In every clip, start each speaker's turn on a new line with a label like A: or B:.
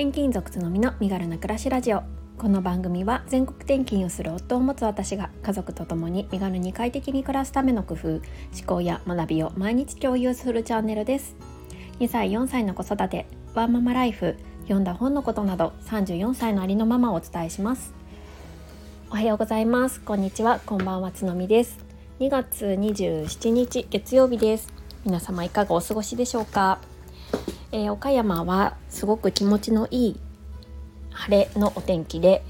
A: 転勤族つのみの身軽な暮らしラジオ。この番組は全国転勤をする夫を持つ私が家族と共に身軽に快適に暮らすための工夫思考や学びを毎日共有するチャンネルです。2歳4歳の子育てワンママライフ読んだ本のことなど34歳のありのままをお伝えします。おはようございます。こんにちは。こんばんはつのみです。2月27日月曜日です。皆様いかがお過ごしでしょうか？えー、岡山はすごく気持ちのいい晴れのお天気で、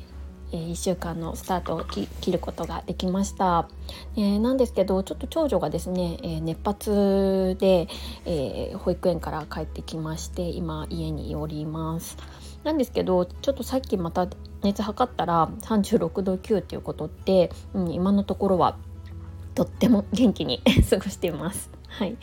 A: えー、1週間のスタートを切ることができました、えー、なんですけどちょっと長女がですね、えー、熱発で、え保育園から帰ってきまして今家におります。なんですけどちょっとさっきまた熱測ったら36度9っていうことで、うん、今のところはとっても元気に 過ごしています。はい、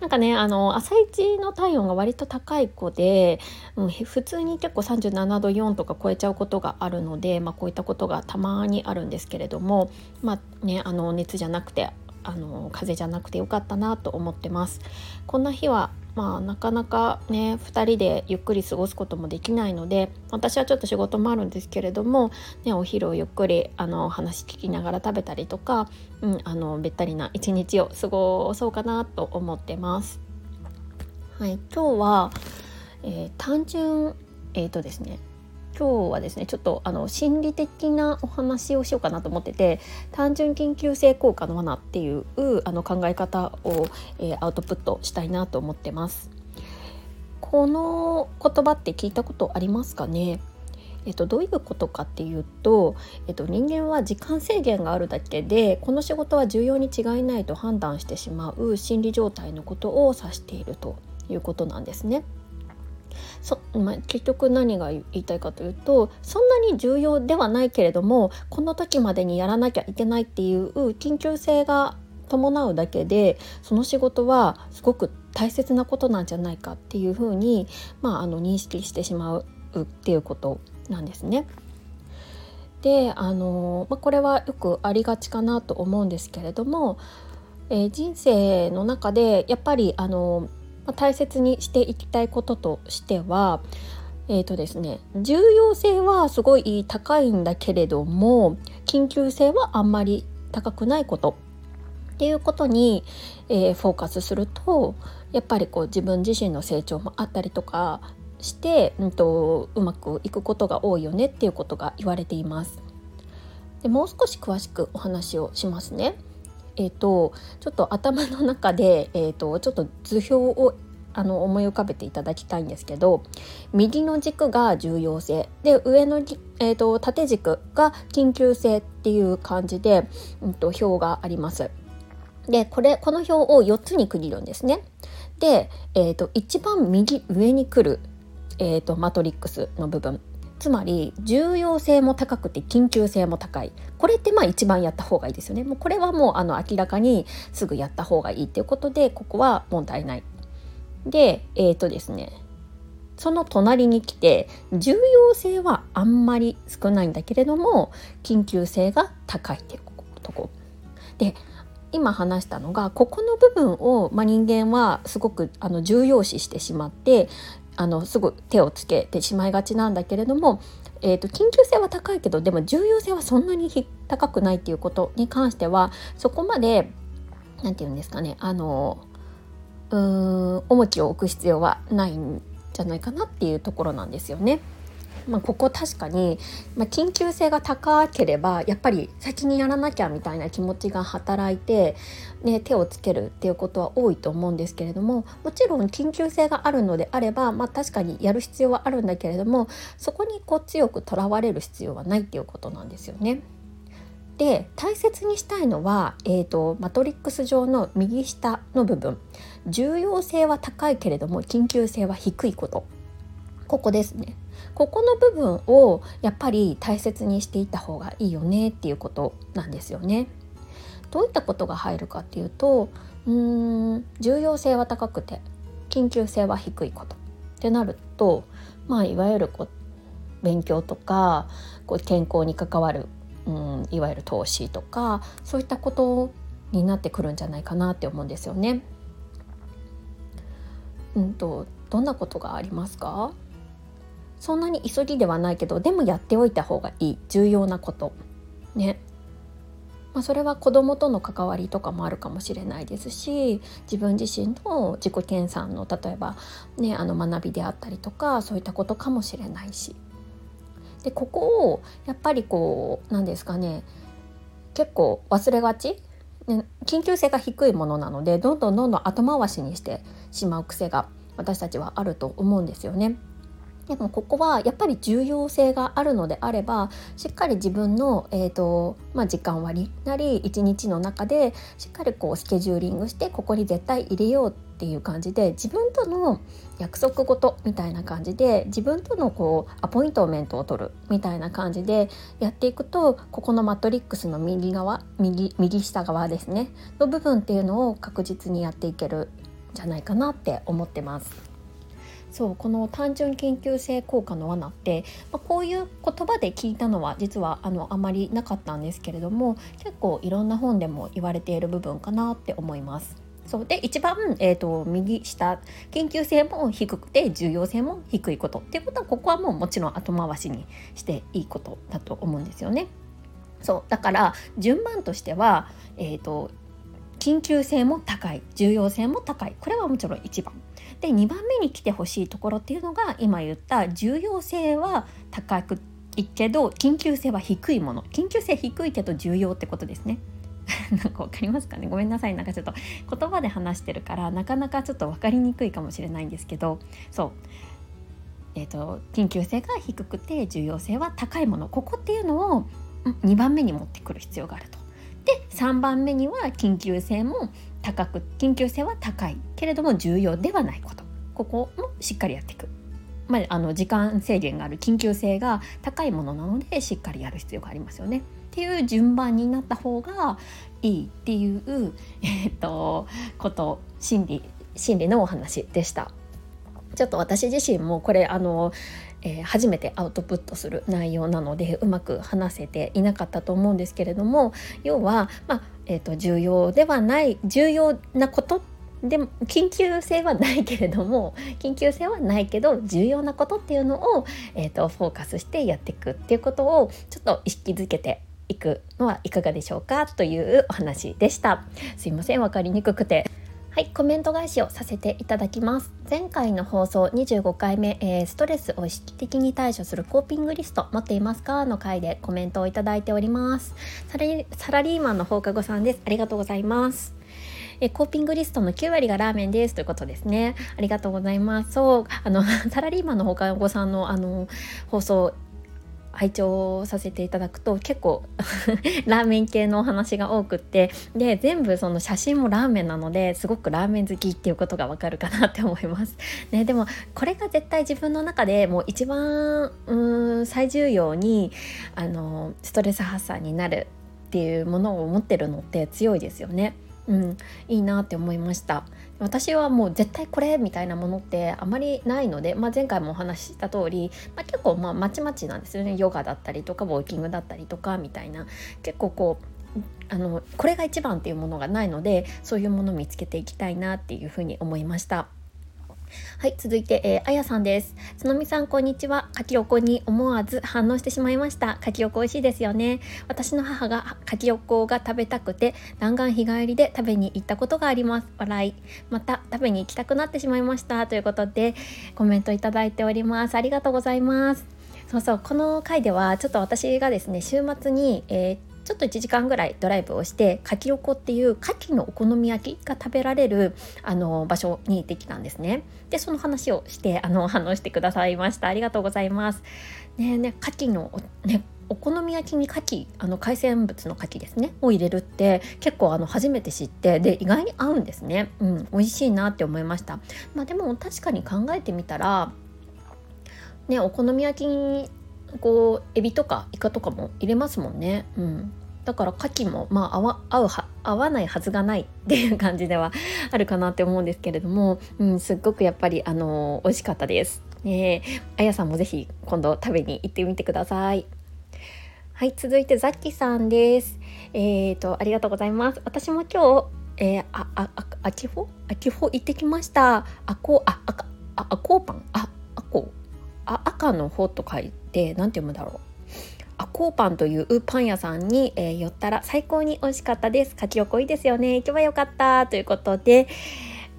A: なんかねあの朝一の体温が割と高い子で、うん、普通に結構37度4とか超えちゃうことがあるので、まあ、こういったことがたまにあるんですけれども、まあね、あの熱じゃなくてあの風邪じゃなくてよかったなと思ってます。こんな日はまあなかなかね2人でゆっくり過ごすこともできないので私はちょっと仕事もあるんですけれども、ね、お昼をゆっくりあの話聞きながら食べたりとか、うん、あのべったりな一日を過ごそうかなと思ってます。はい、今日は、えー、単純えっ、ー、とですね今日はですねちょっとあの心理的なお話をしようかなと思ってて単純緊急性効果の罠っていうあの考え方を、えー、アウトプットしたいなと思ってます。この言葉って聞いたことありますかね？えっと、どういうことかっていうと、えっと、人間は時間制限があるだけでこの仕事は重要に違いないと判断してしまう心理状態のことを指しているということなんですね。そまあ、結局何が言いたいかというとそんなに重要ではないけれどもこの時までにやらなきゃいけないっていう緊急性が伴うだけでその仕事はすごく大切なことなんじゃないかっていうふうに、まあ、あの認識してしまうっていうことなんですね。であの、まあ、これはよくありがちかなと思うんですけれども、えー、人生の中でやっぱりあの、大切にしていきたいこととしてはえーとですね、重要性はすごい高いんだけれども緊急性はあんまり高くないことっていうことに、えー、フォーカスするとやっぱりこう自分自身の成長もあったりとかして、うんと、うまくいくことが多いよねっていうことが言われています。でもう少し詳しくお話をしますね。えーと、ちょっと頭の中で、えーと、ちょっと図表をあの思い浮かべていただきたいんですけど右の軸が重要性で上の、えーと、縦軸が緊急性っていう感じで、うんと、表があります。でこれこの表を4つに区切るんですね。で、えー、と一番右上に来る、えー、とマトリックスの部分つまり重要性も高くて緊急性も高い。これってまあ一番やった方がいいですよね。もうこれはもうあの明らかにすぐやった方がいいっていうことでここは問題ない。でえっ、ー、とですね。その隣に来て重要性はあんまり少ないんだけれども緊急性が高いっていうとこ。で今話したのがここの部分を、まあ、人間はすごくあの重要視してしまってあのすぐ手をつけてしまいがちなんだけれども、えーと、緊急性は高いけどでも重要性はそんなに高くないっていうことに関してはそこまで何て言うんですかねあのうーん重きを置く必要はないんじゃないかなっていうところなんですよね。まあ、ここ確かに、まあ、緊急性が高ければやっぱり先にやらなきゃみたいな気持ちが働いて、ね、手をつけるっていうことは多いと思うんですけれどももちろん緊急性があるのであれば、まあ、確かにやる必要はあるんだけれどもそこにこう強くとらわれる必要はないっていうことなんですよね。で大切にしたいのは、えーと、マトリックス上の右下の部分。重要性は高いけれども緊急性は低いこと。ここですね。ここの部分をやっぱり大切にしていった方がいいよねっていうことなんですよね。どういったことが入るかっていうとうん重要性は高くて緊急性は低いことってなるとまあいわゆるこう勉強とかこう健康に関わる、うん、いわゆる投資とかそういったことになってくるんじゃないかなって思うんですよね。うんとどんなことがありますか？そんなに急ぎではないけどでもやっておいた方がいい。重要なこと。ね。まあ、それは子どもとの関わりとかもあるかもしれないですし自分自身の自己研鑽の例えば、ね、あの学びであったりとかそういったことかもしれないし。でここをやっぱりこう何ですかね。結構忘れがち、ね、緊急性が低いものなのでどんどんどんどん後回しにしてしまう癖が私たちはあると思うんですよね。でもここはやっぱり重要性があるのであればしっかり自分の、えーとまあ、時間割なり一日の中でしっかりこうスケジューリングしてここに絶対入れようっていう感じで自分との約束事みたいな感じで自分とのこうアポイントメントを取るみたいな感じでやっていくとここのマトリックスの右側右右下側ですねの部分っていうのを確実にやっていけるんじゃないかなって思ってます。そうこの単純研究性効果の罠って、まあ、こういう言葉で聞いたのは実はあのあまりなかったんですけれども結構いろんな本でも言われている部分かなって思います。そうで一番、えーと、右下研究性も低くて重要性も低いことっていうことはここはもうもちろん後回しにしていいことだと思うんですよね。そうだから順番としては、えーと緊急性も高い重要性も高いこれはもちろん1番で2番目に来てほしいところっていうのが今言った重要性は高くいけど緊急性は低いもの。緊急性低いけど重要ってことですね。なんか分かりますかね？ごめんなさい。なんかちょっと言葉で話してるからなかなかちょっと分かりにくいかもしれないんですけど。そう。えーと、緊急性が低くて重要性は高いもの。ここっていうのを2番目に持ってくる必要があると。で3番目には緊急性も高く緊急性は高いけれども重要ではないことここもしっかりやっていく。まあ、あの時間制限がある緊急性が高いものなのでしっかりやる必要がありますよね。っていう順番になった方がいいっていう、え、っとこと心理心理のお話でした。ちょっと私自身もこれあのえー、初めてアウトプットする内容なのでうまく話せていなかったと思うんですけれども要は、まあえーと、重要ではない重要なことでも緊急性はないけれども緊急性はないけど重要なことっていうのを、えーと、フォーカスしてやっていくっていうことをちょっと意識づけていくのはいかがでしょうかというお話でした。すいません分かりにくくてはい、コメント返しをさせていただきます。前回の放送25回目、えー、ストレスを意識的に対処するコーピングリスト持っていますか？の回でコメントをいただいております。サラリーマンの放課後さんです。ありがとうございます。えコーピングリストの9割がラーメンですということですね。ありがとうございます。そう、あの、サラリーマンの放課後さんのあの、放送拝聴させていただくと結構 ラーメン系のお話が多くってで全部その写真もラーメンなのですごくラーメン好きっていうことがわかるかなって思います。ね、でもこれが絶対自分の中でもう一番うん最重要にあのストレス発散になるっていうものを持ってるのって強いですよね。うん、いいなって思いました。私はもう絶対これみたいなものってあまりないので、まあ、前回もお話しした通り、まあ、結構まあまちまちなんですよね。ヨガだったりとかウォーキングだったりとかみたいな。結構こうあのこれが一番っていうものがないのでそういうものを見つけていきたいなっていうふうに思いました。はい、続いて、えー、あやさんです。つのみさん、こんにちは。かきおこに思わず反応してしまいました。かきおこ美味しいですよね。私の母がかきおこが食べたくて、弾丸日帰りで食べに行ったことがあります。笑い。また、食べに行きたくなってしまいました。ということで、コメントいただいております。ありがとうございます。そうそう、この回では、ちょっと私がですね、週末に、えーちょっと1時間ぐらいドライブをしてかきおこっていう牡蠣のお好み焼きが食べられるあの場所に行ってきたんですね。でその話をして あの反応してくださいました。ありがとうございます。ねね牡蠣のねお好み焼きに牡蠣あの海鮮物の牡蠣ですねを入れるって結構あの初めて知ってで意外に合うんですね。うん、美味しいなって思いました。まあでも確かに考えてみたらねお好み焼きにこうエビとかイカとかも入れますもんね。うん、だから牡蠣もまあ合わ合うは合わないはずがないっていう感じではあるかなって思うんですけれども、うん、すっごくやっぱりあの美味しかったです。ねあやさんもぜひ今度食べに行ってみてください。はい、続いてザッキさんです。えっ、ー、とありがとうございます。私も今日、えー、ああああきほあきほ行ってきました。あこあああこうパン？ああこあ赤の方と書いて何て読むだろうアコーパンというパン屋さんに、えー、寄ったら最高に美味しかったです。書き起こいいですよね。行けばよかった。ということで、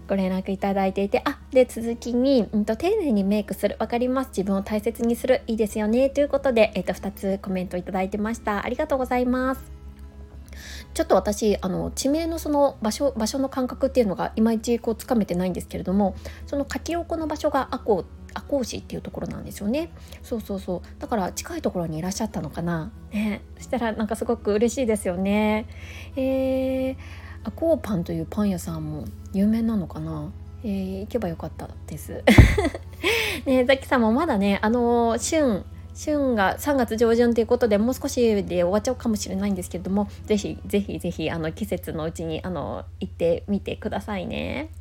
A: ご連絡いただいていてあで続きに、うんと、丁寧にメイクする。分かります。自分を大切にする。いいですよね。ということで、えーと、2つコメントいただいてました。ありがとうございます。ちょっと私あの地名のその場所場所の感覚っていうのがいまいちこうつかめてないんですけれどもその柿横の場所が赤穂赤穂市っていうところなんですよね。そうそうそう。だから近いところにいらっしゃったのかな。ね。そしたらなんかすごく嬉しいですよね。えー、アコーパンというパン屋さんも有名なのかな。えー、行けばよかったです。ねザキさんもまだねあの旬旬が3月上旬ということでもう少しで終わっちゃうかもしれないんですけれどもぜひぜひぜひあの季節のうちにあの行ってみてくださいね。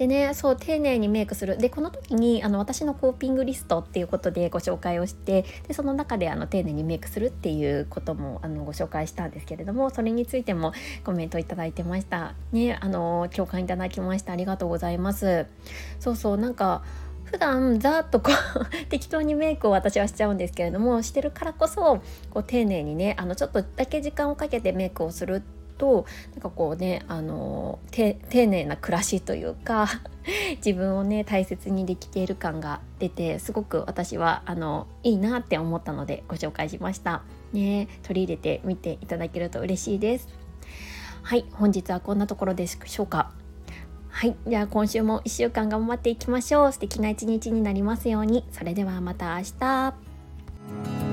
A: でねそう丁寧にメイクする。でこの時にあの私のコーピングリストっていうことでご紹介をしてでその中であの丁寧にメイクするっていうこともあのご紹介したんですけれどもそれについてもコメントいただいてました。ねあの共感いただきました。ありがとうございます。そうそうなんか普段ざっとこう 適当にメイクを私はしちゃうんですけれどもしてるからこそこう丁寧にねあのちょっとだけ時間をかけてメイクをするとなんかこうねあの丁寧な暮らしというか 自分をね大切にできている感が出てすごく私はあのいいなって思ったのでご紹介しました。ね取り入れてみていただけると嬉しいです。はい本日はこんなところでしょうか。はい。じゃあ今週も1週間頑張っていきましょう。素敵な一日になりますように。それではまた明日。